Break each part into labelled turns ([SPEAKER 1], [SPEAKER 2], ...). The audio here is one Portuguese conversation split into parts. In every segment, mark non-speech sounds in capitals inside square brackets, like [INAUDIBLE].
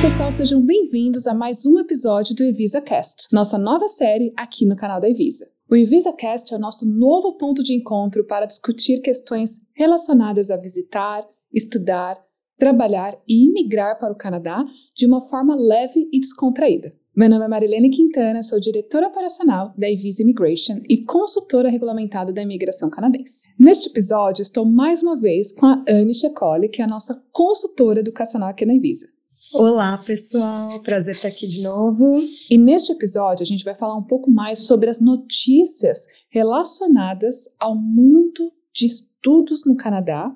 [SPEAKER 1] Olá pessoal, sejam bem-vindos a mais um episódio do Evisa Cast, nossa nova série aqui no canal da Evisa. O Evisa Cast é o nosso novo ponto de encontro para discutir questões relacionadas a visitar, estudar, trabalhar e imigrar para o Canadá de uma forma leve e descontraída. Meu nome é Marilene Quintana, sou diretora operacional da Evisa Immigration e consultora regulamentada da imigração canadense. Neste episódio, estou mais uma vez com a Anne Checoli, que é a nossa consultora educacional aqui na Evisa.
[SPEAKER 2] Olá, pessoal. Prazer estar aqui de novo.
[SPEAKER 1] E neste episódio, a gente vai falar um pouco mais sobre as notícias relacionadas ao mundo de estudos no Canadá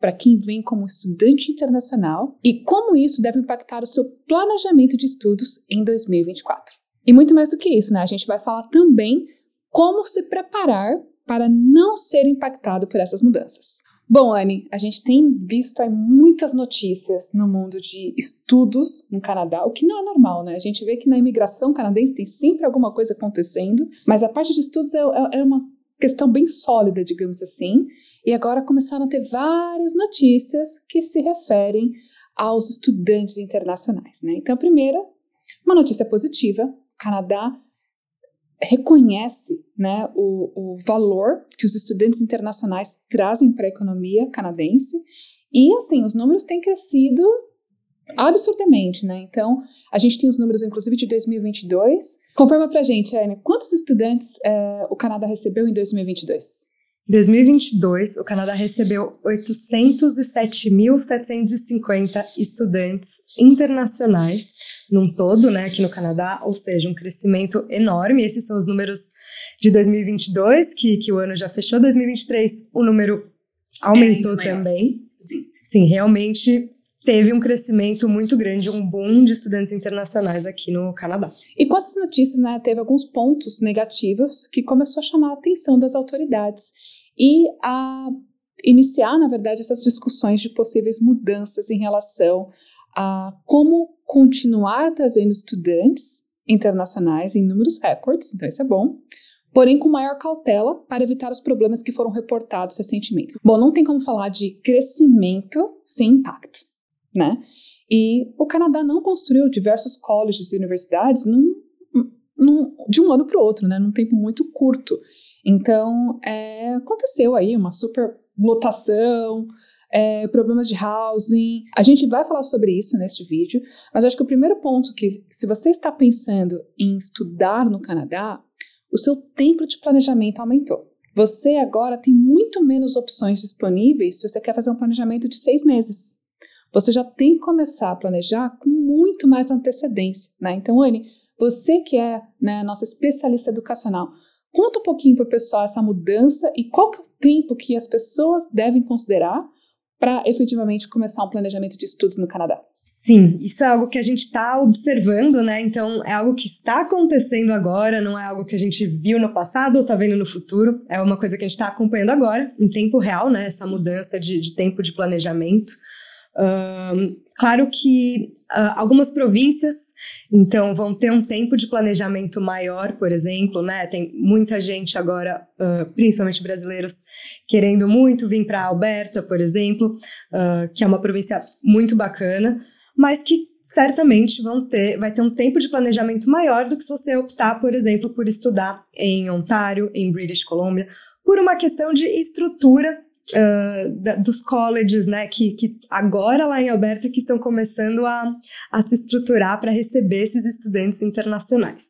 [SPEAKER 1] para quem vem como estudante internacional e como isso deve impactar o seu planejamento de estudos em 2024. E muito mais do que isso, né? A gente vai falar também como se preparar para não ser impactado por essas mudanças. Bom, Anne, a gente tem visto aí muitas notícias no mundo de estudos no Canadá, o que não é normal, né? A gente vê que na imigração canadense tem sempre alguma coisa acontecendo, mas a parte de estudos é, é, é uma questão bem sólida, digamos assim. E agora começaram a ter várias notícias que se referem aos estudantes internacionais, né? Então, a primeira, uma notícia positiva: o Canadá reconhece né, o, o valor que os estudantes internacionais trazem para a economia canadense. E, assim, os números têm crescido absurdamente, né? Então, a gente tem os números, inclusive, de 2022. Confirma pra gente, Anne, quantos estudantes é, o Canadá recebeu em 2022?
[SPEAKER 2] Em 2022, o Canadá recebeu 807.750 estudantes internacionais num todo, né, aqui no Canadá, ou seja, um crescimento enorme. Esses são os números de 2022, que, que o ano já fechou. 2023, o número aumentou é também.
[SPEAKER 1] Sim.
[SPEAKER 2] Sim, realmente teve um crescimento muito grande, um boom de estudantes internacionais aqui no Canadá.
[SPEAKER 1] E com essas notícias, né, teve alguns pontos negativos que começou a chamar a atenção das autoridades e a iniciar, na verdade, essas discussões de possíveis mudanças em relação a como continuar trazendo estudantes internacionais em números recordes, então isso é bom, porém com maior cautela para evitar os problemas que foram reportados recentemente. Bom, não tem como falar de crescimento sem impacto, né? E o Canadá não construiu diversos colleges e universidades num, num, de um ano para o outro, né? Num tempo muito curto. Então, é, aconteceu aí uma super lotação, é, problemas de housing. A gente vai falar sobre isso neste vídeo, mas acho que o primeiro ponto que, se você está pensando em estudar no Canadá, o seu tempo de planejamento aumentou. Você agora tem muito menos opções disponíveis se você quer fazer um planejamento de seis meses. Você já tem que começar a planejar com muito mais antecedência, né? Então, Anne, você que é né, nossa especialista educacional, Conta um pouquinho para o pessoal essa mudança e qual que é o tempo que as pessoas devem considerar para efetivamente começar um planejamento de estudos no Canadá.
[SPEAKER 2] Sim, isso é algo que a gente está observando, né? Então, é algo que está acontecendo agora, não é algo que a gente viu no passado ou está vendo no futuro, é uma coisa que a gente está acompanhando agora, em tempo real, né? Essa mudança de, de tempo de planejamento. Claro que uh, algumas províncias, então, vão ter um tempo de planejamento maior, por exemplo, né? Tem muita gente agora, uh, principalmente brasileiros, querendo muito vir para Alberta, por exemplo, uh, que é uma província muito bacana, mas que certamente vão ter, vai ter um tempo de planejamento maior do que se você optar, por exemplo, por estudar em Ontário, em British Columbia, por uma questão de estrutura uh, da, dos colleges, né, que, que agora lá em Alberta que estão começando a, a se estruturar para receber esses estudantes internacionais.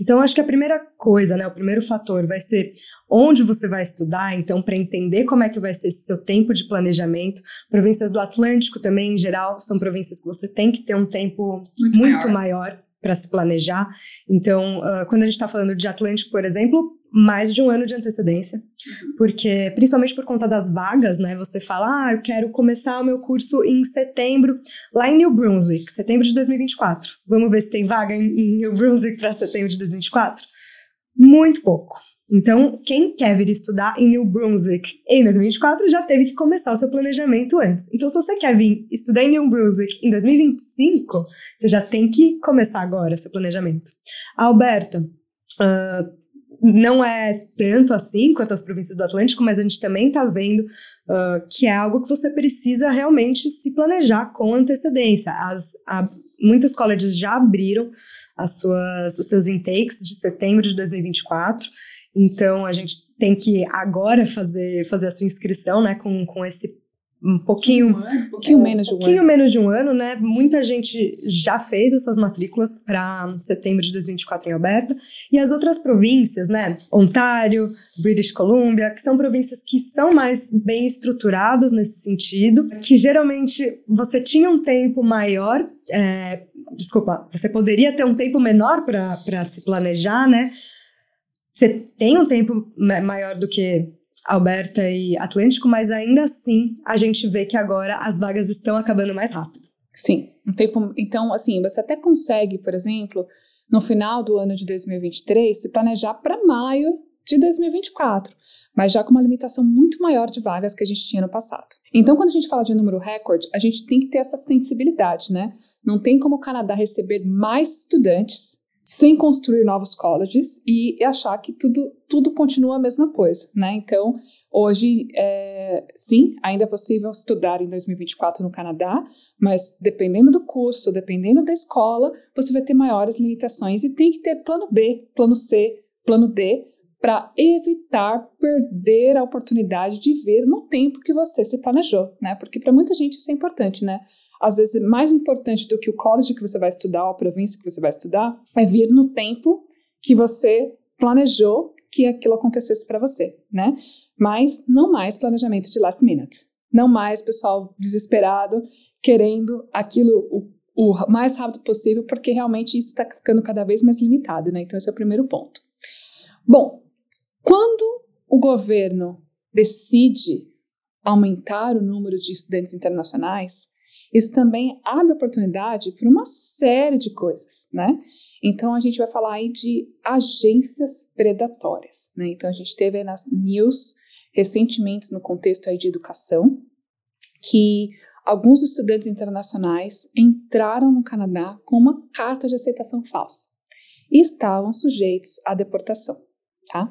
[SPEAKER 2] Então, acho que a primeira coisa, né, o primeiro fator vai ser onde você vai estudar, então, para entender como é que vai ser esse seu tempo de planejamento. Províncias do Atlântico também, em geral, são províncias que você tem que ter um tempo muito, muito maior, maior para se planejar. Então, uh, quando a gente está falando de Atlântico, por exemplo, mais de um ano de antecedência, porque principalmente por conta das vagas, né? Você fala, ah, eu quero começar o meu curso em setembro, lá em New Brunswick, setembro de 2024. Vamos ver se tem vaga em, New Brunswick para setembro de 2024? Muito pouco. Então, quem quer vir estudar em New Brunswick em 2024 já teve que começar o seu planejamento antes. Então, se você quer vir estudar em New Brunswick em 2025, você já tem que começar agora seu planejamento. Alberta, uh, não é tanto assim quanto as províncias do Atlântico, mas a gente também está vendo uh, que é algo que você precisa realmente se planejar com antecedência. As, a, muitos colleges já abriram as suas, os seus intakes de setembro de 2024. Então, a gente tem que agora fazer, fazer a sua inscrição, né, com, com esse um pouquinho,
[SPEAKER 1] um pouquinho
[SPEAKER 2] é,
[SPEAKER 1] menos de um
[SPEAKER 2] pouquinho
[SPEAKER 1] ano.
[SPEAKER 2] menos de um ano, né? Muita gente já fez as suas matrículas para setembro de 2024 em Alberta e as outras províncias, né? Ontário, British Columbia, que são províncias que são mais bem estruturadas nesse sentido, que geralmente você tinha um tempo maior, é, desculpa, você poderia ter um tempo menor para se planejar, né? Você tem um tempo maior do que Alberta e Atlântico, mas ainda assim a gente vê que agora as vagas estão acabando mais rápido.
[SPEAKER 1] Sim, um tempo. Então, assim, você até consegue, por exemplo, no final do ano de 2023, se planejar para maio de 2024, mas já com uma limitação muito maior de vagas que a gente tinha no passado. Então, quando a gente fala de número recorde, a gente tem que ter essa sensibilidade, né? Não tem como o Canadá receber mais estudantes sem construir novos colleges e achar que tudo, tudo continua a mesma coisa, né? Então, hoje, é, sim, ainda é possível estudar em 2024 no Canadá, mas dependendo do curso, dependendo da escola, você vai ter maiores limitações e tem que ter plano B, plano C, plano D, para evitar perder a oportunidade de vir no tempo que você se planejou, né? Porque para muita gente isso é importante, né? às vezes mais importante do que o college que você vai estudar ou a província que você vai estudar é vir no tempo que você planejou que aquilo acontecesse para você, né? Mas não mais planejamento de last minute. Não mais pessoal desesperado querendo aquilo o, o mais rápido possível, porque realmente isso está ficando cada vez mais limitado, né? Então esse é o primeiro ponto. Bom, quando o governo decide aumentar o número de estudantes internacionais, isso também abre oportunidade para uma série de coisas, né? Então a gente vai falar aí de agências predatórias, né? Então a gente teve nas news recentemente no contexto aí de educação que alguns estudantes internacionais entraram no Canadá com uma carta de aceitação falsa e estavam sujeitos à deportação, tá?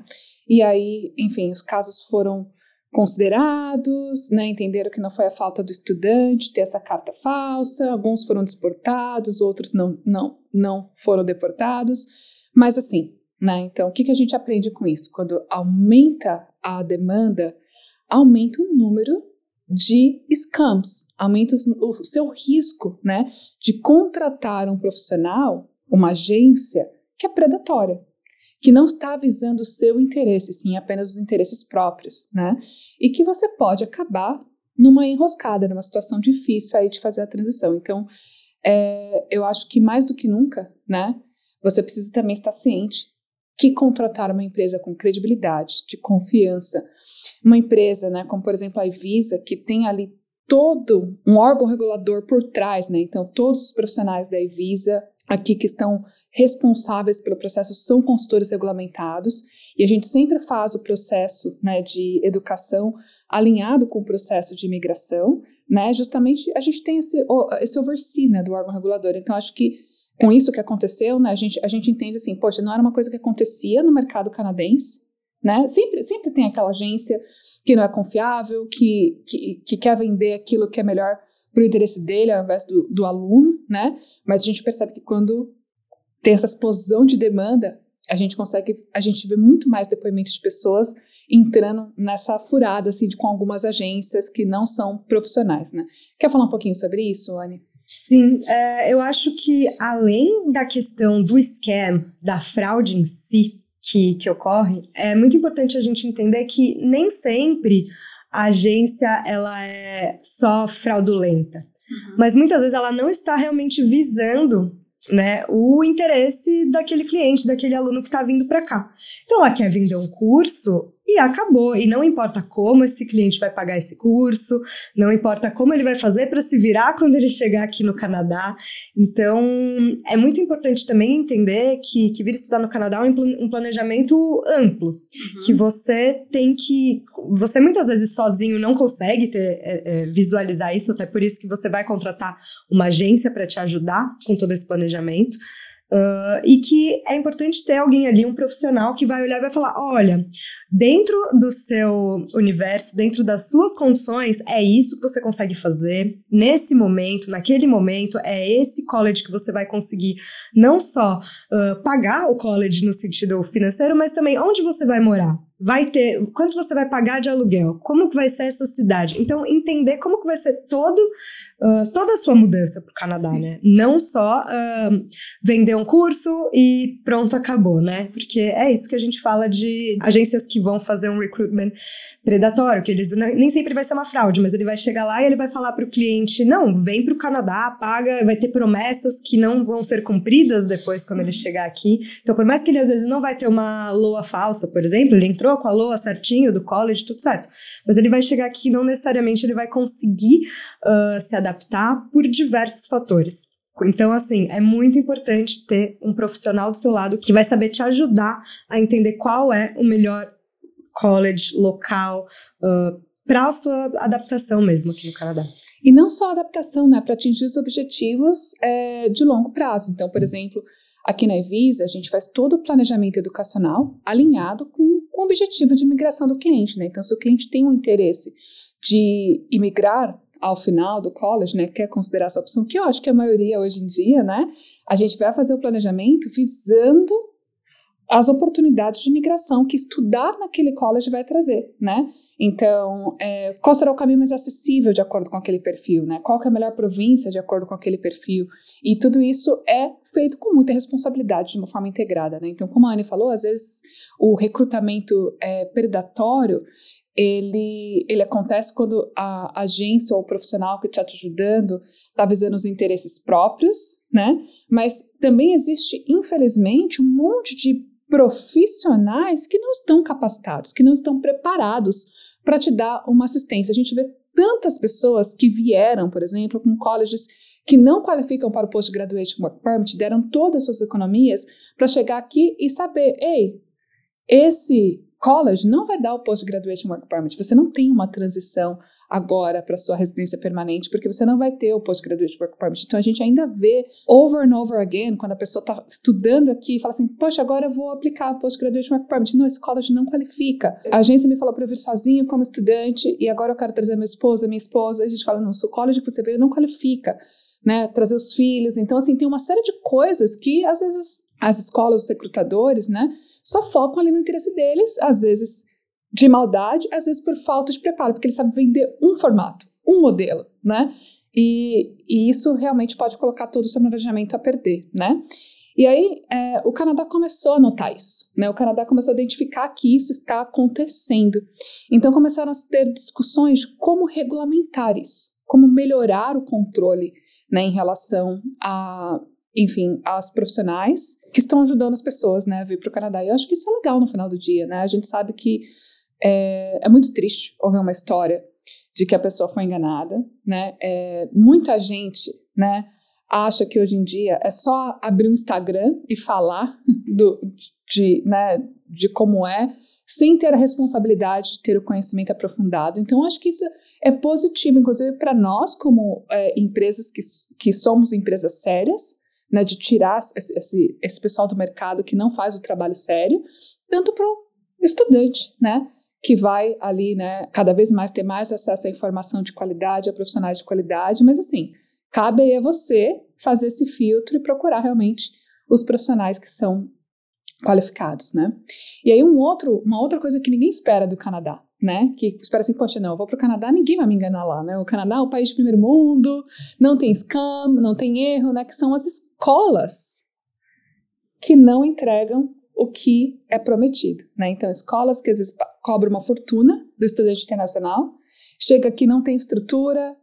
[SPEAKER 1] E aí, enfim, os casos foram considerados, né, entenderam que não foi a falta do estudante ter essa carta falsa, alguns foram deportados, outros não, não, não foram deportados, mas assim, né, então o que, que a gente aprende com isso? Quando aumenta a demanda, aumenta o número de scams, aumenta o seu risco, né, de contratar um profissional, uma agência que é predatória, que não está visando o seu interesse, sim apenas os interesses próprios, né? E que você pode acabar numa enroscada, numa situação difícil aí de fazer a transição. Então, é, eu acho que mais do que nunca, né? Você precisa também estar ciente que contratar uma empresa com credibilidade, de confiança, uma empresa, né, como por exemplo a Ivisa, que tem ali todo um órgão regulador por trás, né? Então, todos os profissionais da Ivisa aqui que estão responsáveis pelo processo são consultores regulamentados e a gente sempre faz o processo né, de educação alinhado com o processo de imigração, né? Justamente a gente tem esse, esse oversee né, do órgão regulador. Então acho que com isso que aconteceu, né, a gente, a gente entende assim, poxa, não era uma coisa que acontecia no mercado canadense, né? Sempre, sempre tem aquela agência que não é confiável, que, que, que quer vender aquilo que é melhor para o interesse dele ao invés do, do aluno, né? Mas a gente percebe que quando tem essa explosão de demanda, a gente consegue, a gente vê muito mais depoimentos de pessoas entrando nessa furada, assim, de, com algumas agências que não são profissionais, né? Quer falar um pouquinho sobre isso, Anne?
[SPEAKER 2] Sim, é, eu acho que além da questão do scam, da fraude em si que, que ocorre, é muito importante a gente entender que nem sempre a agência ela é só fraudulenta. Uhum. Mas muitas vezes ela não está realmente visando né, o interesse daquele cliente, daquele aluno que está vindo para cá. Então, ela quer vender um curso e acabou. E não importa como esse cliente vai pagar esse curso, não importa como ele vai fazer para se virar quando ele chegar aqui no Canadá. Então, é muito importante também entender que, que vir estudar no Canadá é um planejamento amplo, uhum. que você tem que. Você muitas vezes sozinho não consegue ter, é, é, visualizar isso, até por isso que você vai contratar uma agência para te ajudar com todo esse planejamento. Uh, e que é importante ter alguém ali, um profissional que vai olhar e vai falar: olha, dentro do seu universo, dentro das suas condições, é isso que você consegue fazer. Nesse momento, naquele momento, é esse college que você vai conseguir não só uh, pagar o college no sentido financeiro, mas também onde você vai morar vai ter, quanto você vai pagar de aluguel, como que vai ser essa cidade. Então, entender como que vai ser todo, uh, toda a sua mudança para o Canadá, Sim. né? Não só uh, vender um curso e pronto, acabou, né? Porque é isso que a gente fala de agências que vão fazer um recruitment predatório, que eles nem sempre vai ser uma fraude, mas ele vai chegar lá e ele vai falar para o cliente, não, vem para o Canadá, paga, vai ter promessas que não vão ser cumpridas depois quando ele chegar aqui. Então, por mais que ele às vezes não vai ter uma loa falsa, por exemplo, ele entrou entrou com a LOA certinho do college, tudo certo. Mas ele vai chegar aqui não necessariamente ele vai conseguir uh, se adaptar por diversos fatores. Então, assim, é muito importante ter um profissional do seu lado que vai saber te ajudar a entender qual é o melhor college local uh, para a sua adaptação mesmo aqui no Canadá.
[SPEAKER 1] E não só adaptação, né, para atingir os objetivos é, de longo prazo. Então, por exemplo, aqui na Evisa, a gente faz todo o planejamento educacional alinhado com objetivo de migração do cliente, né? Então, se o cliente tem um interesse de imigrar ao final do college, né, quer considerar essa opção, que eu acho que a maioria hoje em dia, né, a gente vai fazer o planejamento visando as oportunidades de migração que estudar naquele college vai trazer, né? Então, é, qual será o caminho mais acessível de acordo com aquele perfil, né? Qual é a melhor província de acordo com aquele perfil? E tudo isso é feito com muita responsabilidade, de uma forma integrada, né? Então, como a Anne falou, às vezes o recrutamento é, predatório, ele, ele acontece quando a agência ou o profissional que está te ajudando está visando os interesses próprios, né? Mas também existe, infelizmente, um monte de profissionais que não estão capacitados, que não estão preparados para te dar uma assistência. A gente vê tantas pessoas que vieram, por exemplo, com colleges que não qualificam para o Post-Graduation Work Permit, deram todas as suas economias para chegar aqui e saber, ei, esse college não vai dar o Post-Graduation Work Permit. Você não tem uma transição agora para sua residência permanente, porque você não vai ter o Postgraduate Work Permit. Então a gente ainda vê over and over again, quando a pessoa está estudando aqui e fala assim: Poxa, agora eu vou aplicar o Postgraduate Work Permit. Não, esse college não qualifica. A agência me falou para eu vir sozinho como estudante e agora eu quero trazer minha esposa, minha esposa. A gente fala: Não, o college que você veio não qualifica. Né, trazer os filhos. Então, assim, tem uma série de coisas que, às vezes, as escolas, os recrutadores, né, só focam ali no interesse deles, às vezes de maldade, às vezes por falta de preparo, porque ele sabe vender um formato, um modelo, né? E, e isso realmente pode colocar todo o seu planejamento a perder, né? E aí, é, o Canadá começou a notar isso, né? O Canadá começou a identificar que isso está acontecendo. Então, começaram a ter discussões de como regulamentar isso, como melhorar o controle, né, em relação a, enfim, aos profissionais que estão ajudando as pessoas, né, a vir para o Canadá. E eu acho que isso é legal no final do dia, né? A gente sabe que é, é muito triste ouvir uma história de que a pessoa foi enganada, né? É, muita gente, né, acha que hoje em dia é só abrir um Instagram e falar [LAUGHS] do, de, né, de como é, sem ter a responsabilidade de ter o conhecimento aprofundado. Então, acho que isso é positivo, inclusive para nós, como é, empresas que, que somos empresas sérias, né, de tirar esse, esse, esse pessoal do mercado que não faz o trabalho sério, tanto para o estudante, né? que vai ali, né, cada vez mais ter mais acesso à informação de qualidade, a profissionais de qualidade, mas assim, cabe aí a você fazer esse filtro e procurar realmente os profissionais que são qualificados, né? E aí um outro, uma outra coisa que ninguém espera do Canadá, né? Que espera assim, poxa, não, eu vou para o Canadá, ninguém vai me enganar lá, né? O Canadá é o país de primeiro mundo, não tem scam, não tem erro, né? Que são as escolas que não entregam o que é prometido, né? Então, escolas que às vezes cobram uma fortuna do estudante internacional, chega aqui não tem estrutura,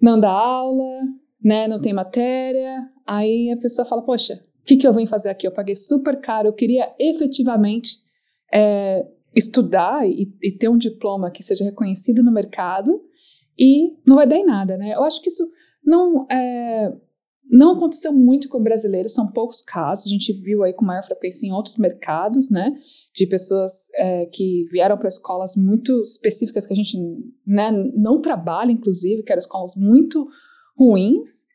[SPEAKER 1] não dá aula, né? Não tem matéria, aí a pessoa fala, poxa, o que, que eu venho fazer aqui? Eu paguei super caro, eu queria efetivamente é, estudar e, e ter um diploma que seja reconhecido no mercado e não vai dar em nada, né? Eu acho que isso não é, não aconteceu muito com brasileiros, são poucos casos. A gente viu aí com maior frequência em outros mercados, né? De pessoas é, que vieram para escolas muito específicas que a gente né, não trabalha, inclusive, que eram escolas muito ruins.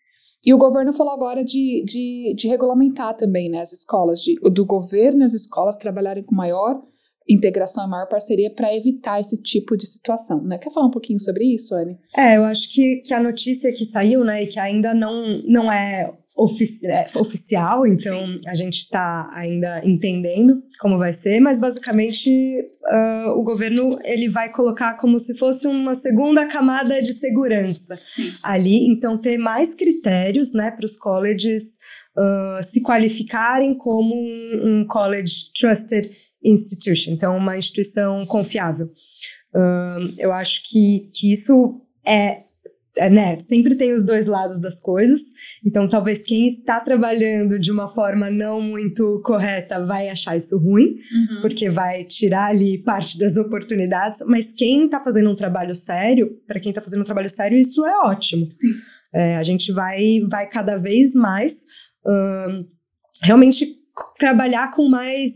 [SPEAKER 1] E o governo falou agora de, de, de regulamentar também né, as escolas, de, do governo as escolas trabalharem com maior integração e maior parceria para evitar esse tipo de situação, né? Quer falar um pouquinho sobre isso, Anne?
[SPEAKER 2] É, eu acho que, que a notícia que saiu, né, e que ainda não, não é, ofici é oficial, então Sim. a gente está ainda entendendo como vai ser, mas basicamente uh, o governo ele vai colocar como se fosse uma segunda camada de segurança Sim. ali, então ter mais critérios, né, para os colleges uh, se qualificarem como um, um college trusted institution, então uma instituição confiável. Uh, eu acho que, que isso é, é, né, sempre tem os dois lados das coisas, então talvez quem está trabalhando de uma forma não muito correta vai achar isso ruim, uhum. porque vai tirar ali parte das oportunidades, mas quem está fazendo um trabalho sério, para quem está fazendo um trabalho sério, isso é ótimo.
[SPEAKER 1] Sim.
[SPEAKER 2] É, a gente vai, vai cada vez mais uh, realmente trabalhar com mais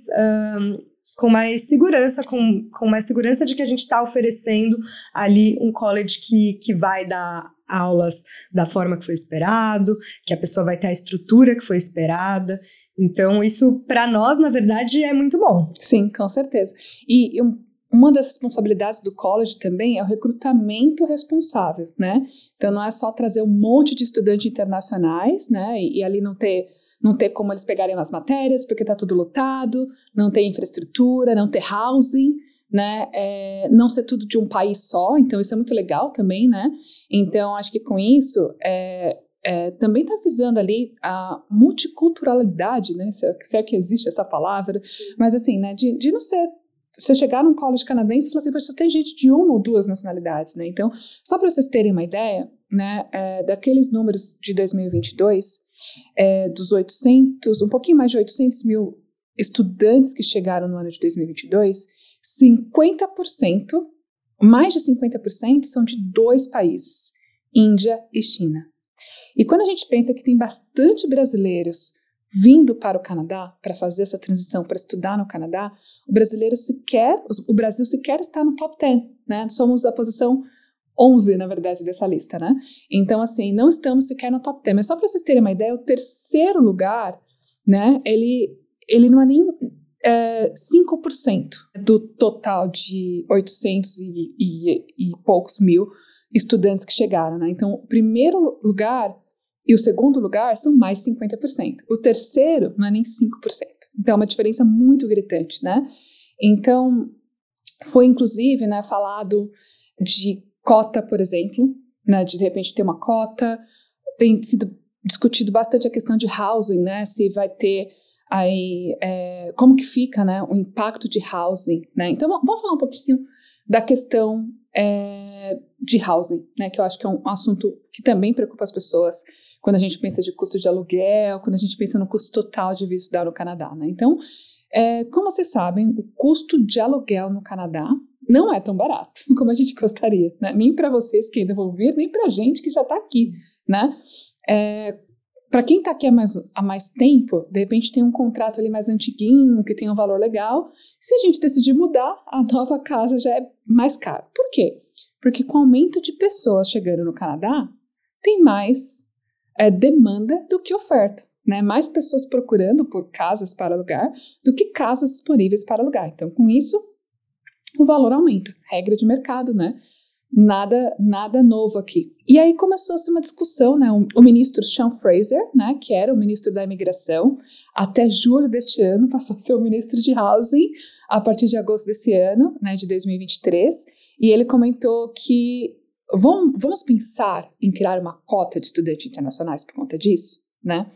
[SPEAKER 2] com mais segurança, com, com mais segurança de que a gente está oferecendo ali um college que, que vai dar aulas da forma que foi esperado, que a pessoa vai ter a estrutura que foi esperada. Então, isso para nós, na verdade, é muito bom.
[SPEAKER 1] Sim, com certeza. E um, uma das responsabilidades do college também é o recrutamento responsável, né? Então, não é só trazer um monte de estudantes internacionais, né? E, e ali não ter não ter como eles pegarem as matérias, porque está tudo lotado, não tem infraestrutura, não ter housing, né? É, não ser tudo de um país só, então isso é muito legal também, né? Então, acho que com isso, é, é, também está visando ali a multiculturalidade, né? Se é, se é, que existe essa palavra, mas assim, né? De, de não ser você chegar num college canadense e falar assim, só tem gente de uma ou duas nacionalidades, né? Então, só para vocês terem uma ideia, né, é, daqueles números de 2022, é, dos 800, um pouquinho mais de 800 mil estudantes que chegaram no ano de 2022, 50%, mais de 50% são de dois países, Índia e China. E quando a gente pensa que tem bastante brasileiros vindo para o Canadá para fazer essa transição para estudar no Canadá, o brasileiro sequer, o Brasil sequer está no top 10, né? Somos a posição 11, na verdade, dessa lista, né? Então, assim, não estamos sequer no top 10. Mas só para vocês terem uma ideia, o terceiro lugar, né, ele, ele não é nem é, 5% do total de 800 e, e, e poucos mil estudantes que chegaram, né? Então, o primeiro lugar e o segundo lugar são mais 50%. O terceiro não é nem 5%. Então, é uma diferença muito gritante, né? Então, foi inclusive, né, falado de cota, por exemplo, né, de de repente ter uma cota. Tem sido discutido bastante a questão de housing, né, se vai ter aí é, como que fica, né, o impacto de housing, né. Então vamos falar um pouquinho da questão é, de housing, né, que eu acho que é um assunto que também preocupa as pessoas quando a gente pensa de custo de aluguel, quando a gente pensa no custo total de vir estudar no Canadá, né. Então, é, como vocês sabem, o custo de aluguel no Canadá não é tão barato [LAUGHS] como a gente gostaria, né? Nem para vocês que ainda vão vir, nem para a gente que já está aqui, né? É, para quem está aqui há mais, há mais tempo, de repente tem um contrato ali mais antiguinho, que tem um valor legal. Se a gente decidir mudar, a nova casa já é mais cara. Por quê? Porque com o aumento de pessoas chegando no Canadá, tem mais é, demanda do que oferta. Né, mais pessoas procurando por casas para alugar do que casas disponíveis para alugar. Então, com isso, o valor aumenta. Regra de mercado, né? Nada, nada novo aqui. E aí começou-se uma discussão, né? O, ministro Sean Fraser, né, que era o ministro da imigração, até julho deste ano [LAUGHS] passou a ser o ministro de housing a partir de agosto desse ano, né, de 2023, e ele comentou que vamos, vamos pensar em criar uma cota de estudantes internacionais por conta disso, né?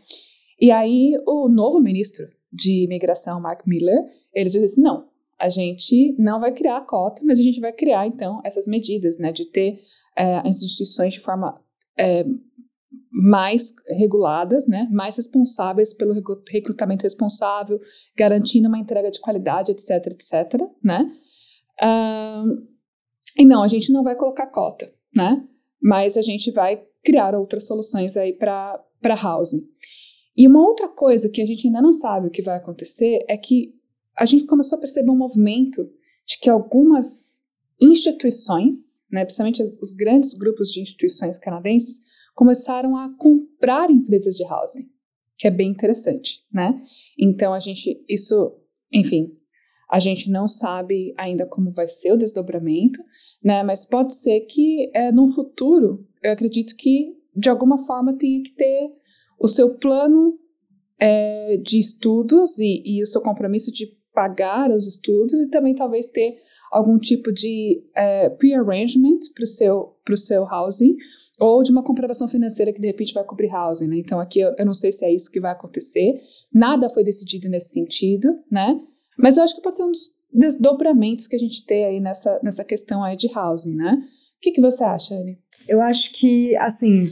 [SPEAKER 1] E aí o novo ministro de imigração, Mark Miller, ele disse não, a gente não vai criar a cota, mas a gente vai criar, então, essas medidas, né, de ter é, as instituições de forma é, mais reguladas, né, mais responsáveis pelo recrutamento responsável, garantindo uma entrega de qualidade, etc, etc, né. Um, e não, a gente não vai colocar cota, né, mas a gente vai criar outras soluções aí para housing. E uma outra coisa que a gente ainda não sabe o que vai acontecer é que a gente começou a perceber um movimento de que algumas instituições, né, principalmente os grandes grupos de instituições canadenses, começaram a, comprar empresas de housing, que é bem interessante, né? Então a gente, isso, enfim, a gente não sabe ainda como vai ser o desdobramento, né? Mas pode ser que é, no futuro, eu acredito que de alguma forma tenha que ter o seu plano é, de estudos e, e, o seu compromisso de pagar os estudos e também talvez ter algum tipo de é, pre-arrangement para o seu, seu housing ou de uma comprovação financeira que de repente vai cobrir housing, né? Então aqui eu, eu não sei se é isso que vai acontecer, nada foi decidido nesse sentido, né? Mas eu acho que pode ser um dos desdobramentos que a gente tem aí nessa, nessa questão aí de housing, né? O que, que você acha, Anne?
[SPEAKER 2] Eu acho que, assim,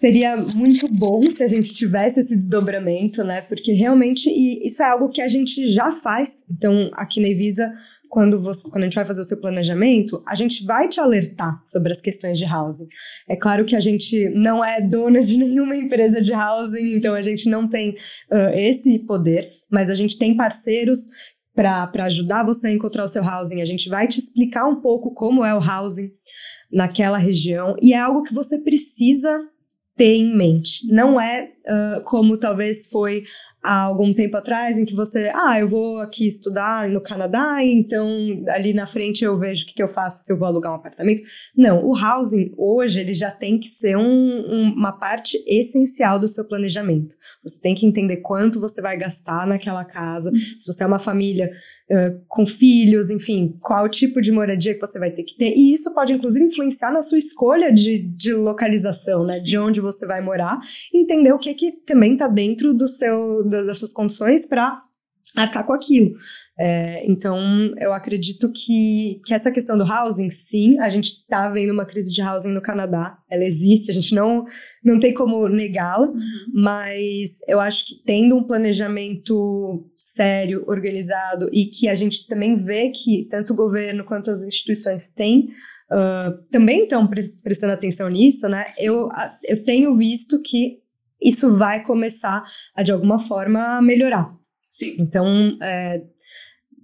[SPEAKER 2] seria muito bom se a gente tivesse esse desdobramento, né? Porque realmente isso é algo que a gente já faz. Então, aqui na Evisa, quando, você, quando a gente vai fazer o seu planejamento, a gente vai te alertar sobre as questões de housing. É claro que a gente não é dona de nenhuma empresa de housing, então a gente não tem uh, esse poder, mas a gente tem parceiros para ajudar você a encontrar o seu housing. A gente vai te explicar um pouco como é o housing naquela região e é algo que você precisa ter em mente. Não é uh, como talvez foi há algum tempo atrás, em que você, ah, eu vou aqui estudar no Canadá, então ali na frente eu vejo o que, que eu faço se eu vou alugar um apartamento. Não, o housing hoje ele já tem que ser um, um, uma parte essencial do seu planejamento. Você tem que entender quanto você vai gastar naquela casa, se você é uma família uh, com filhos, enfim, qual tipo de moradia que você vai ter que ter. E isso pode, inclusive, influenciar na sua escolha de, de localização, né? Sim. De onde você vai morar, entender o que, que também está dentro do seu das suas condições para arcar com aquilo. É, então, eu acredito que, que essa questão do housing, sim, a gente está vendo uma crise de housing no Canadá, ela existe, a gente não, não tem como negá-la, uhum. mas eu acho que tendo um planejamento sério, organizado e que a gente também vê que tanto o governo quanto as instituições têm uh, também estão prestando atenção nisso, né? Eu, eu tenho visto que isso vai começar a, de alguma forma, melhorar.
[SPEAKER 1] Sim.
[SPEAKER 2] Então, é,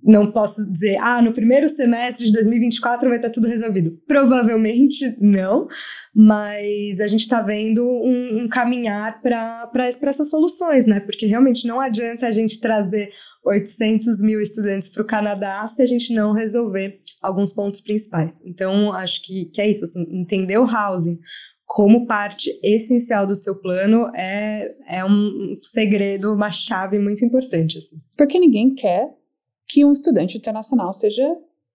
[SPEAKER 2] não posso dizer, ah, no primeiro semestre de 2024 vai estar tudo resolvido. Provavelmente não, mas a gente está vendo um, um caminhar para essas soluções, né? Porque realmente não adianta a gente trazer 800 mil estudantes para o Canadá se a gente não resolver alguns pontos principais. Então, acho que, que é isso, assim, entender o housing como parte essencial do seu plano é, é um segredo, uma chave muito importante. Assim.
[SPEAKER 1] Porque ninguém quer que um estudante internacional seja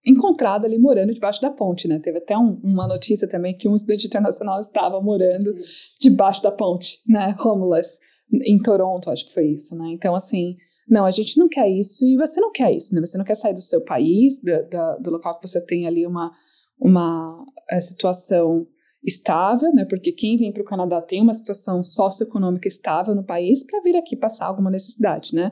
[SPEAKER 1] encontrado ali morando debaixo da ponte, né? Teve até um, uma notícia também que um estudante internacional estava morando Sim. debaixo da ponte, né? Homeless, em Toronto, acho que foi isso, né? Então, assim, não, a gente não quer isso e você não quer isso, né? Você não quer sair do seu país, do, do, do local que você tem ali uma, uma é, situação estável, né? Porque quem vem para o Canadá tem uma situação socioeconômica estável no país para vir aqui passar alguma necessidade, né?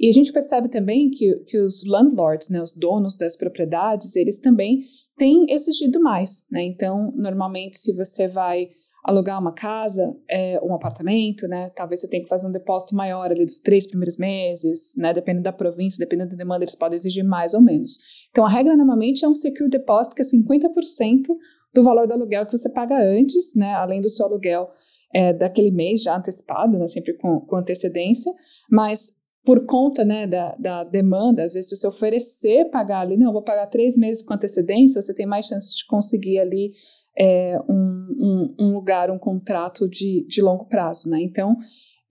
[SPEAKER 1] E a gente percebe também que, que os landlords, né, os donos das propriedades, eles também têm exigido mais, né? Então, normalmente, se você vai alugar uma casa, é, um apartamento, né? Talvez você tenha que fazer um depósito maior ali dos três primeiros meses, né? Dependendo da província, dependendo da demanda, eles podem exigir mais ou menos. Então, a regra normalmente é um secure deposit que é 50% do valor do aluguel que você paga antes, né, além do seu aluguel é, daquele mês já antecipado, né, sempre com, com antecedência, mas por conta né, da, da, demanda, às vezes, se você oferecer pagar ali, não, vou pagar três meses com antecedência, você tem mais chance de conseguir ali é, um, um, um, lugar, um contrato de, de longo prazo. Né? Então,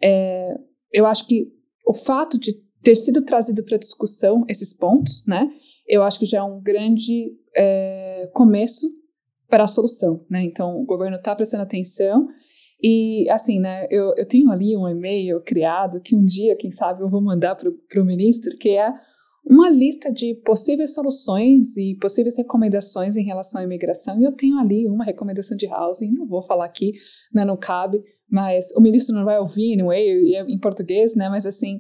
[SPEAKER 1] é, eu acho que o fato de ter sido trazido para discussão esses pontos, né, eu acho que já é um grande é, começo para a solução, né? Então, o governo está prestando atenção e, assim, né, eu, eu tenho ali um e-mail criado que um dia, quem sabe, eu vou mandar para o ministro, que é uma lista de possíveis soluções e possíveis recomendações em relação à imigração. E eu tenho ali uma recomendação de housing, não vou falar aqui, né, não cabe, mas o ministro não vai ouvir, anyway, é em português, né, mas assim,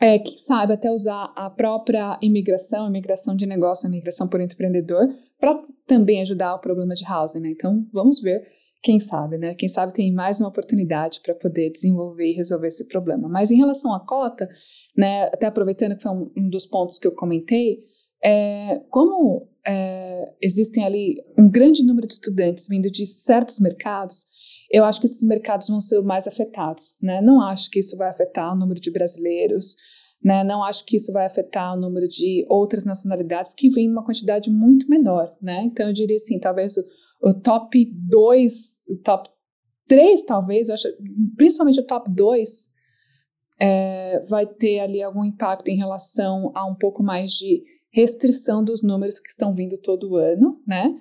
[SPEAKER 1] é, quem sabe até usar a própria imigração, imigração de negócio, imigração por empreendedor, para também ajudar o problema de housing, né? Então, vamos ver, quem sabe, né? Quem sabe tem mais uma oportunidade para poder desenvolver e resolver esse problema. Mas em relação à cota, né, até aproveitando que foi um, um dos pontos que eu comentei, é, como é, existem ali um grande número de estudantes vindo de certos mercados, eu acho que esses mercados vão ser mais afetados, né? Não acho que isso vai afetar o número de brasileiros, né? Não acho que isso vai afetar o número de outras nacionalidades que vêm numa quantidade muito menor, né? Então eu diria assim, talvez o, o top 2, o top 3 talvez, acho, principalmente o top 2 é, vai ter ali algum impacto em relação a um pouco mais de restrição dos números que estão vindo todo ano, né?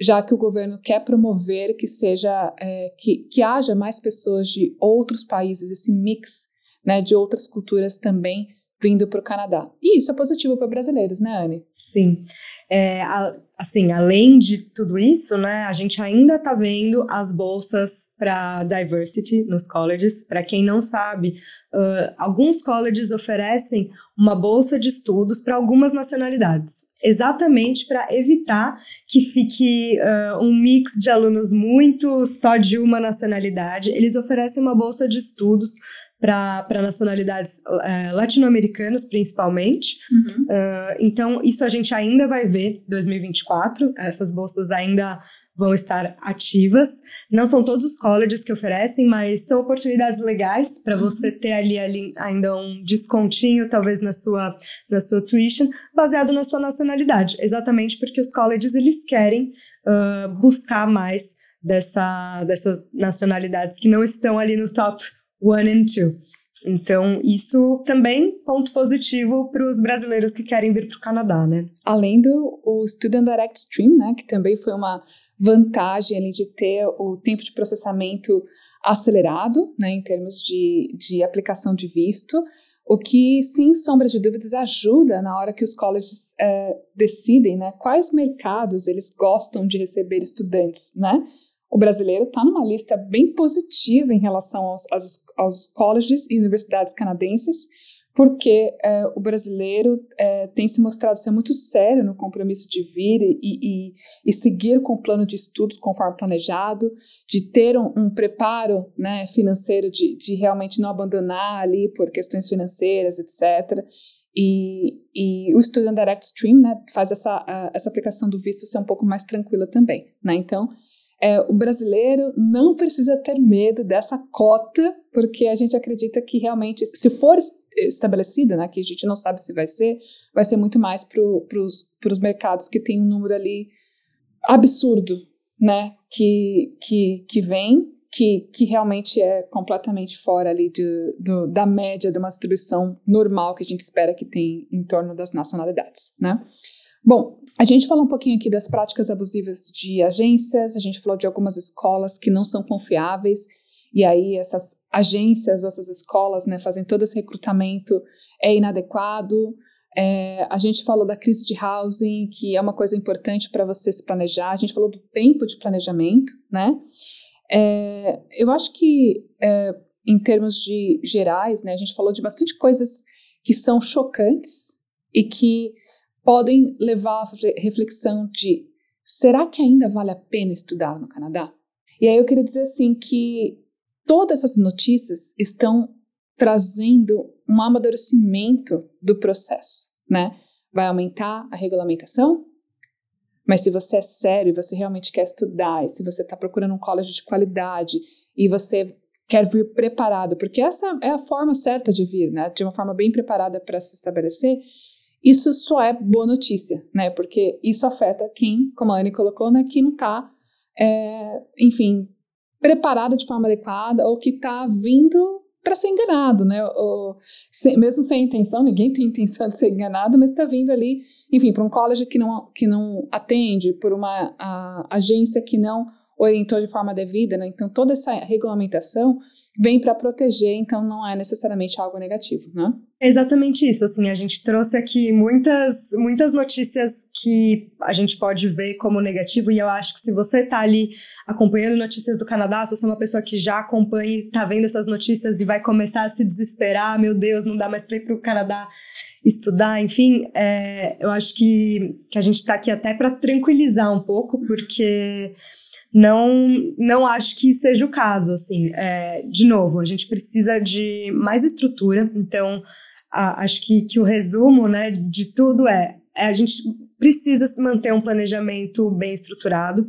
[SPEAKER 1] Já que o governo quer promover que seja é, que, que haja mais pessoas de outros países, esse mix né, de outras culturas também vindo para o Canadá. E isso é positivo para brasileiros, né, Anne?
[SPEAKER 2] Sim. É, a, assim, além de tudo isso, né, a gente ainda está vendo as bolsas para diversity nos colleges. Para quem não sabe, uh, alguns colleges oferecem uma bolsa de estudos para algumas nacionalidades, exatamente para evitar que fique uh, um mix de alunos muito só de uma nacionalidade. Eles oferecem uma bolsa de estudos para nacionalidades uh, latino-americanas, principalmente. Uhum. Uh, então, isso a gente ainda vai ver em 2024. Essas bolsas ainda vão estar ativas. Não são todos os colleges que oferecem, mas são oportunidades legais para uhum. você ter ali, ali, ainda um descontinho, talvez na sua, na sua tuition, baseado na sua nacionalidade. Exatamente porque os colleges eles querem uh, buscar mais dessa, dessas nacionalidades que não estão ali no top one and two. Então, isso também ponto positivo para os brasileiros que querem vir para o Canadá, né?
[SPEAKER 1] Além do o Student Direct Stream, né, que também foi uma vantagem ali de ter o tempo de processamento acelerado, né, em termos de, de aplicação de visto, o que, sem sombra de dúvidas, ajuda na hora que os colleges é, decidem, né, quais mercados eles gostam de receber estudantes, né? O brasileiro está numa lista bem positiva em relação aos, aos, aos colleges e universidades canadenses, porque é, o brasileiro é, tem se mostrado ser muito sério no compromisso de vir e, e, e, seguir com o plano de estudos conforme planejado, de ter um, um preparo né, financeiro, de, de, realmente não abandonar ali por questões financeiras, etc. E, e o Student Direct Stream né, faz essa, a, essa aplicação do visto ser um pouco mais tranquila também. Né? Então, é, o brasileiro não precisa ter medo dessa cota, porque a gente acredita que realmente, se for estabelecida, né, que a gente não sabe se vai ser, vai ser muito mais para os mercados que tem um número ali absurdo, né, que, que, que vem, que, que realmente é completamente fora ali de, do, da média de uma distribuição normal que a gente espera que tem em torno das nacionalidades, né. Bom, a gente falou um pouquinho aqui das práticas abusivas de agências, a gente falou de algumas escolas que não são confiáveis, e aí essas agências ou essas escolas né, fazem todo esse recrutamento é inadequado. É, a gente falou da crise de housing, que é uma coisa importante para você se planejar. A gente falou do tempo de planejamento, né? É, eu acho que, é, em termos de gerais, né, a gente falou de bastante coisas que são chocantes e que podem levar à reflexão de será que ainda vale a pena estudar no Canadá? E aí eu queria dizer assim que todas essas notícias estão trazendo um amadurecimento do processo, né? Vai aumentar a regulamentação, mas se você é sério e você realmente quer estudar, e se você está procurando um colégio de qualidade e você quer vir preparado, porque essa é a forma certa de vir, né? De uma forma bem preparada para se estabelecer, isso só é boa notícia, né? Porque isso afeta quem, como a Anne colocou, né? Quem não está, é, enfim, preparado de forma adequada ou que está vindo para ser enganado, né? Ou, se, mesmo sem intenção, ninguém tem intenção de ser enganado, mas está vindo ali, enfim, para um college que não, que não atende, por uma a, agência que não orientou de forma devida, né? Então toda essa regulamentação vem para proteger, então não é necessariamente algo negativo, né?
[SPEAKER 2] É exatamente isso, assim, a gente trouxe aqui muitas, muitas notícias que a gente pode ver como negativo, e eu acho que se você está ali acompanhando notícias do Canadá, se você é uma pessoa que já acompanha e está vendo essas notícias e vai começar a se desesperar, meu Deus, não dá mais para ir para o Canadá estudar, enfim, é, eu acho que, que a gente está aqui até para tranquilizar um pouco, porque não, não acho que seja o caso, assim. É, de novo, a gente precisa de mais estrutura, então a, acho que, que o resumo né, de tudo é, é a gente precisa manter um planejamento bem estruturado,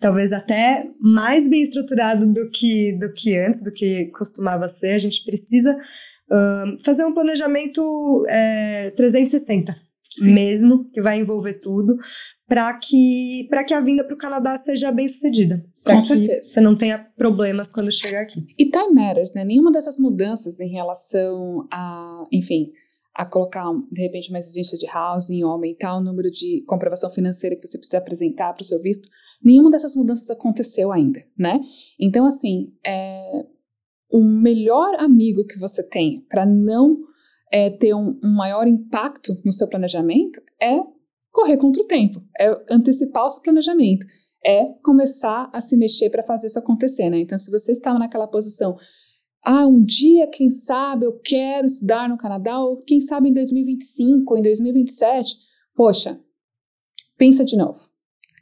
[SPEAKER 2] talvez até mais bem estruturado do que, do que antes, do que costumava ser. A gente precisa uh, fazer um planejamento é, 360 Sim. mesmo, que vai envolver tudo, para que, que a vinda para o Canadá seja bem sucedida. Para que certeza. você não tenha problemas quando chegar aqui.
[SPEAKER 1] E time matters, né? Nenhuma dessas mudanças em relação a, enfim, a colocar, de repente, uma exigência de housing ou aumentar o número de comprovação financeira que você precisa apresentar para o seu visto, nenhuma dessas mudanças aconteceu ainda, né? Então, assim, é, o melhor amigo que você tem para não é, ter um, um maior impacto no seu planejamento é correr contra o tempo, é antecipar o seu planejamento, é começar a se mexer para fazer isso acontecer, né? Então, se você estava naquela posição, ah, um dia, quem sabe, eu quero estudar no Canadá, ou quem sabe em 2025 ou em 2027, poxa, pensa de novo.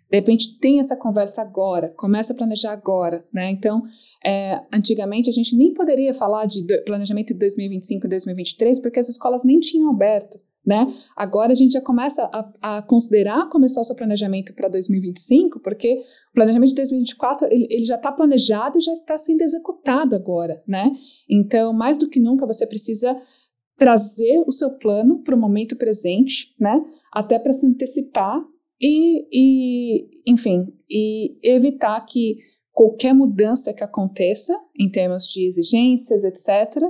[SPEAKER 1] De repente tem essa conversa agora, começa a planejar agora, né? Então, é, antigamente a gente nem poderia falar de planejamento de 2025 e 2023 porque as escolas nem tinham aberto. Né? Agora a gente já começa a, a considerar começar o seu planejamento para 2025, porque o planejamento de 2024 ele, ele já está planejado e já está sendo executado agora, né? Então, mais do que nunca, você precisa trazer o seu plano para o momento presente, né? Até para se antecipar e, e, enfim, e evitar que qualquer mudança que aconteça em termos de exigências, etc.,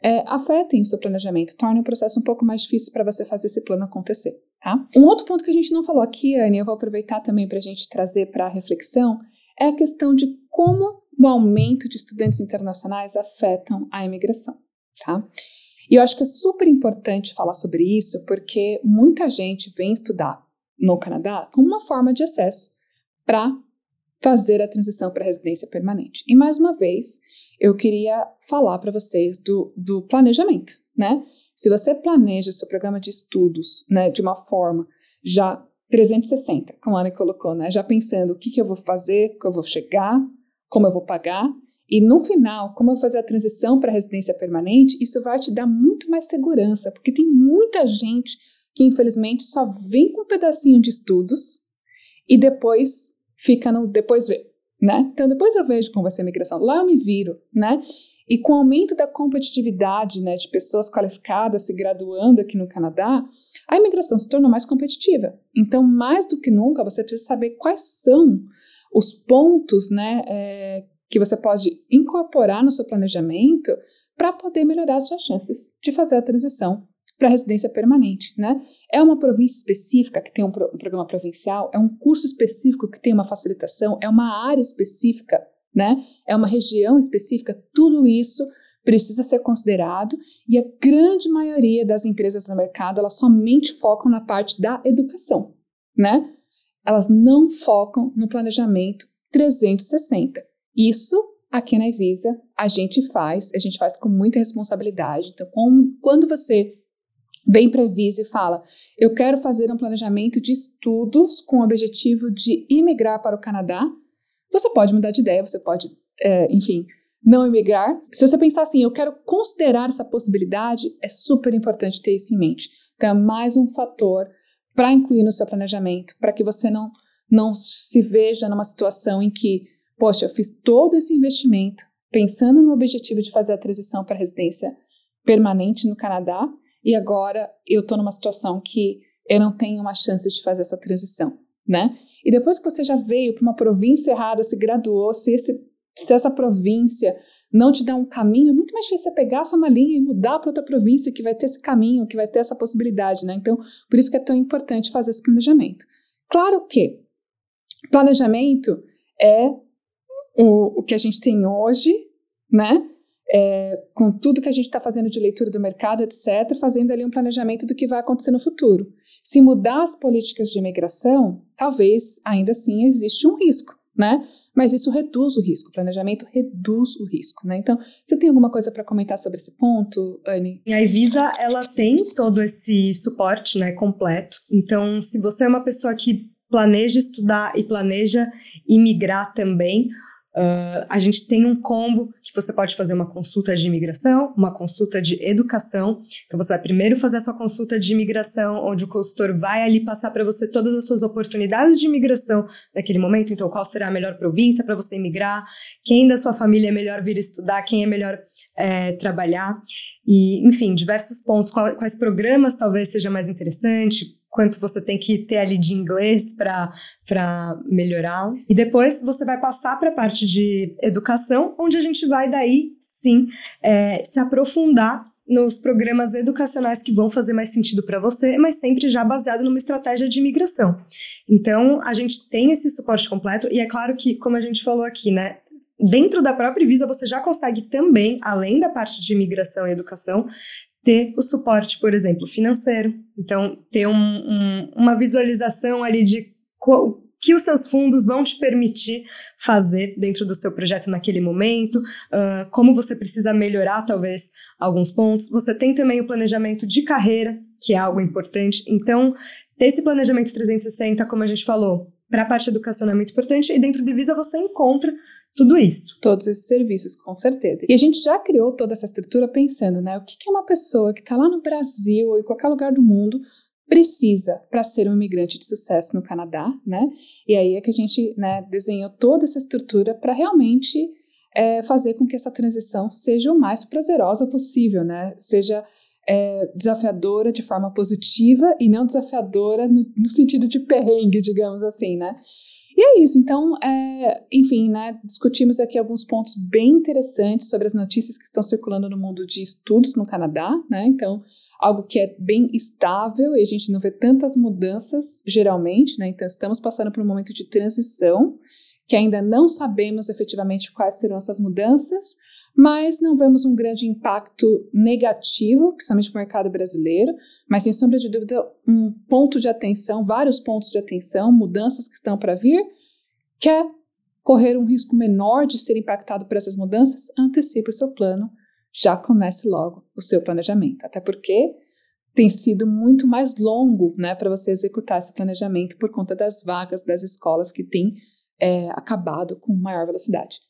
[SPEAKER 1] é, afetem o seu planejamento, tornem o processo um pouco mais difícil para você fazer esse plano acontecer. Tá? Um outro ponto que a gente não falou aqui, Anne, eu vou aproveitar também para a gente trazer para a reflexão, é a questão de como o aumento de estudantes internacionais afetam a imigração. Tá? E eu acho que é super importante falar sobre isso, porque muita gente vem estudar no Canadá como uma forma de acesso para fazer a transição para residência permanente. E mais uma vez, eu queria falar para vocês do, do planejamento, né? Se você planeja o seu programa de estudos, né, de uma forma já 360, como a Ana colocou, né, já pensando o que, que eu vou fazer, como eu vou chegar, como eu vou pagar, e no final, como eu vou fazer a transição para residência permanente, isso vai te dar muito mais segurança, porque tem muita gente que infelizmente só vem com um pedacinho de estudos e depois fica no depois vê, né? Então depois eu vejo como vai ser a migração. Lá eu me viro, né? E com o aumento da competitividade, né, de pessoas qualificadas se graduando aqui no Canadá, a imigração se tornou mais competitiva. Então, mais do que nunca, você precisa saber quais são os pontos, né, é, que você pode incorporar no seu planejamento para poder melhorar as suas chances de fazer a transição para residência permanente, né? É uma província específica que tem um, pro, um, programa provincial, é um curso específico que tem uma facilitação, é uma área específica, né? É uma região específica, tudo isso precisa ser considerado e a grande maioria das empresas no mercado, elas somente focam na parte da educação, né? Elas não focam no planejamento 360. Isso aqui na Evisa a gente faz, a gente faz com muita responsabilidade. Então, quando você bem previsa e fala: eu quero fazer um planejamento de estudos com o objetivo de imigrar para o Canadá. Você pode mudar de ideia, você pode, é, enfim, não imigrar. Se você pensar assim, eu quero considerar essa possibilidade, é super importante ter isso em mente. Então, é mais um fator para incluir no seu planejamento, para que você não, não se veja numa situação em que, poxa, eu fiz todo esse investimento pensando no objetivo de fazer a transição para residência permanente no Canadá e agora eu estou numa situação que eu não tenho uma chance de fazer essa transição, né? E depois que você já veio para uma província errada, se graduou, se, esse, se essa província não te dá um caminho, é muito mais difícil você pegar a sua malinha e mudar para outra província que vai ter esse caminho, que vai ter essa possibilidade, né? Então, por isso que é tão importante fazer esse planejamento. Claro que planejamento é o, o que a gente tem hoje, né? É, com tudo que a gente está fazendo de leitura do mercado, etc., fazendo ali um planejamento do que vai acontecer no futuro. Se mudar as políticas de imigração, talvez ainda assim existe um risco, né? Mas isso reduz o risco, o planejamento reduz o risco, né? Então, você tem alguma coisa para comentar sobre esse ponto, Anne?
[SPEAKER 2] A Evisa, ela tem todo esse suporte, né, completo. Então, se você é uma pessoa que planeja estudar e planeja imigrar também, Uh, a gente tem um combo que você pode fazer uma consulta de imigração, uma consulta de educação. Então, você vai primeiro fazer a sua consulta de imigração, onde o consultor vai ali passar para você todas as suas oportunidades de imigração naquele momento. Então, qual será a melhor província para você imigrar, quem da sua família é melhor vir estudar, quem é melhor é, trabalhar. E, enfim, diversos pontos. Quais programas talvez seja mais interessante, quanto você tem que ter ali de inglês para melhorar. E depois você vai passar para a parte de educação, onde a gente vai daí sim é, se aprofundar nos programas educacionais que vão fazer mais sentido para você, mas sempre já baseado numa estratégia de imigração. Então, a gente tem esse suporte completo e é claro que, como a gente falou aqui, né, dentro da própria Visa você já consegue também, além da parte de imigração e educação, ter o suporte, por exemplo, financeiro. Então, ter um, um, uma visualização ali de qual, que os seus fundos vão te permitir fazer dentro do seu projeto naquele momento, uh, como você precisa melhorar, talvez, alguns pontos. Você tem também o planejamento de carreira, que é algo importante. Então, ter esse planejamento 360, como a gente falou, para a parte educacional é muito importante, e dentro de Visa você encontra tudo isso.
[SPEAKER 1] Todos esses serviços, com certeza. E a gente já criou toda essa estrutura pensando, né? O que, que uma pessoa que está lá no Brasil ou em qualquer lugar do mundo precisa para ser um imigrante de sucesso no Canadá, né? E aí é que a gente né, desenhou toda essa estrutura para realmente é, fazer com que essa transição seja o mais prazerosa possível, né? Seja é, desafiadora de forma positiva e não desafiadora no, no sentido de perrengue, digamos assim, né? E é isso, então, é, enfim, né, discutimos aqui alguns pontos bem interessantes sobre as notícias que estão circulando no mundo de estudos no Canadá, né, então, algo que é bem estável e a gente não vê tantas mudanças, geralmente, né, então estamos passando por um momento de transição, que ainda não sabemos efetivamente quais serão essas mudanças, mas não vemos um grande impacto negativo, principalmente no mercado brasileiro, mas sem sombra de dúvida, um ponto de atenção, vários pontos de atenção, mudanças que estão para vir. Quer correr um risco menor de ser impactado por essas mudanças? Antecipe o seu plano, já comece logo o seu planejamento, até porque tem sido muito mais longo né, para você executar esse planejamento por conta das vagas das escolas que têm é, acabado com maior velocidade.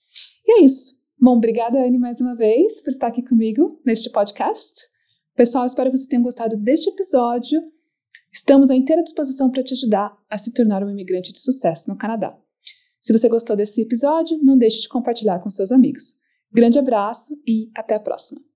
[SPEAKER 1] E é isso. Bom, obrigada, Anne, mais uma vez por estar aqui comigo neste podcast. Pessoal, espero que vocês tenham gostado deste episódio. Estamos à inteira disposição para te ajudar a se tornar um imigrante de sucesso no Canadá. Se você gostou desse episódio, não deixe de compartilhar com seus amigos. Grande abraço e até a próxima!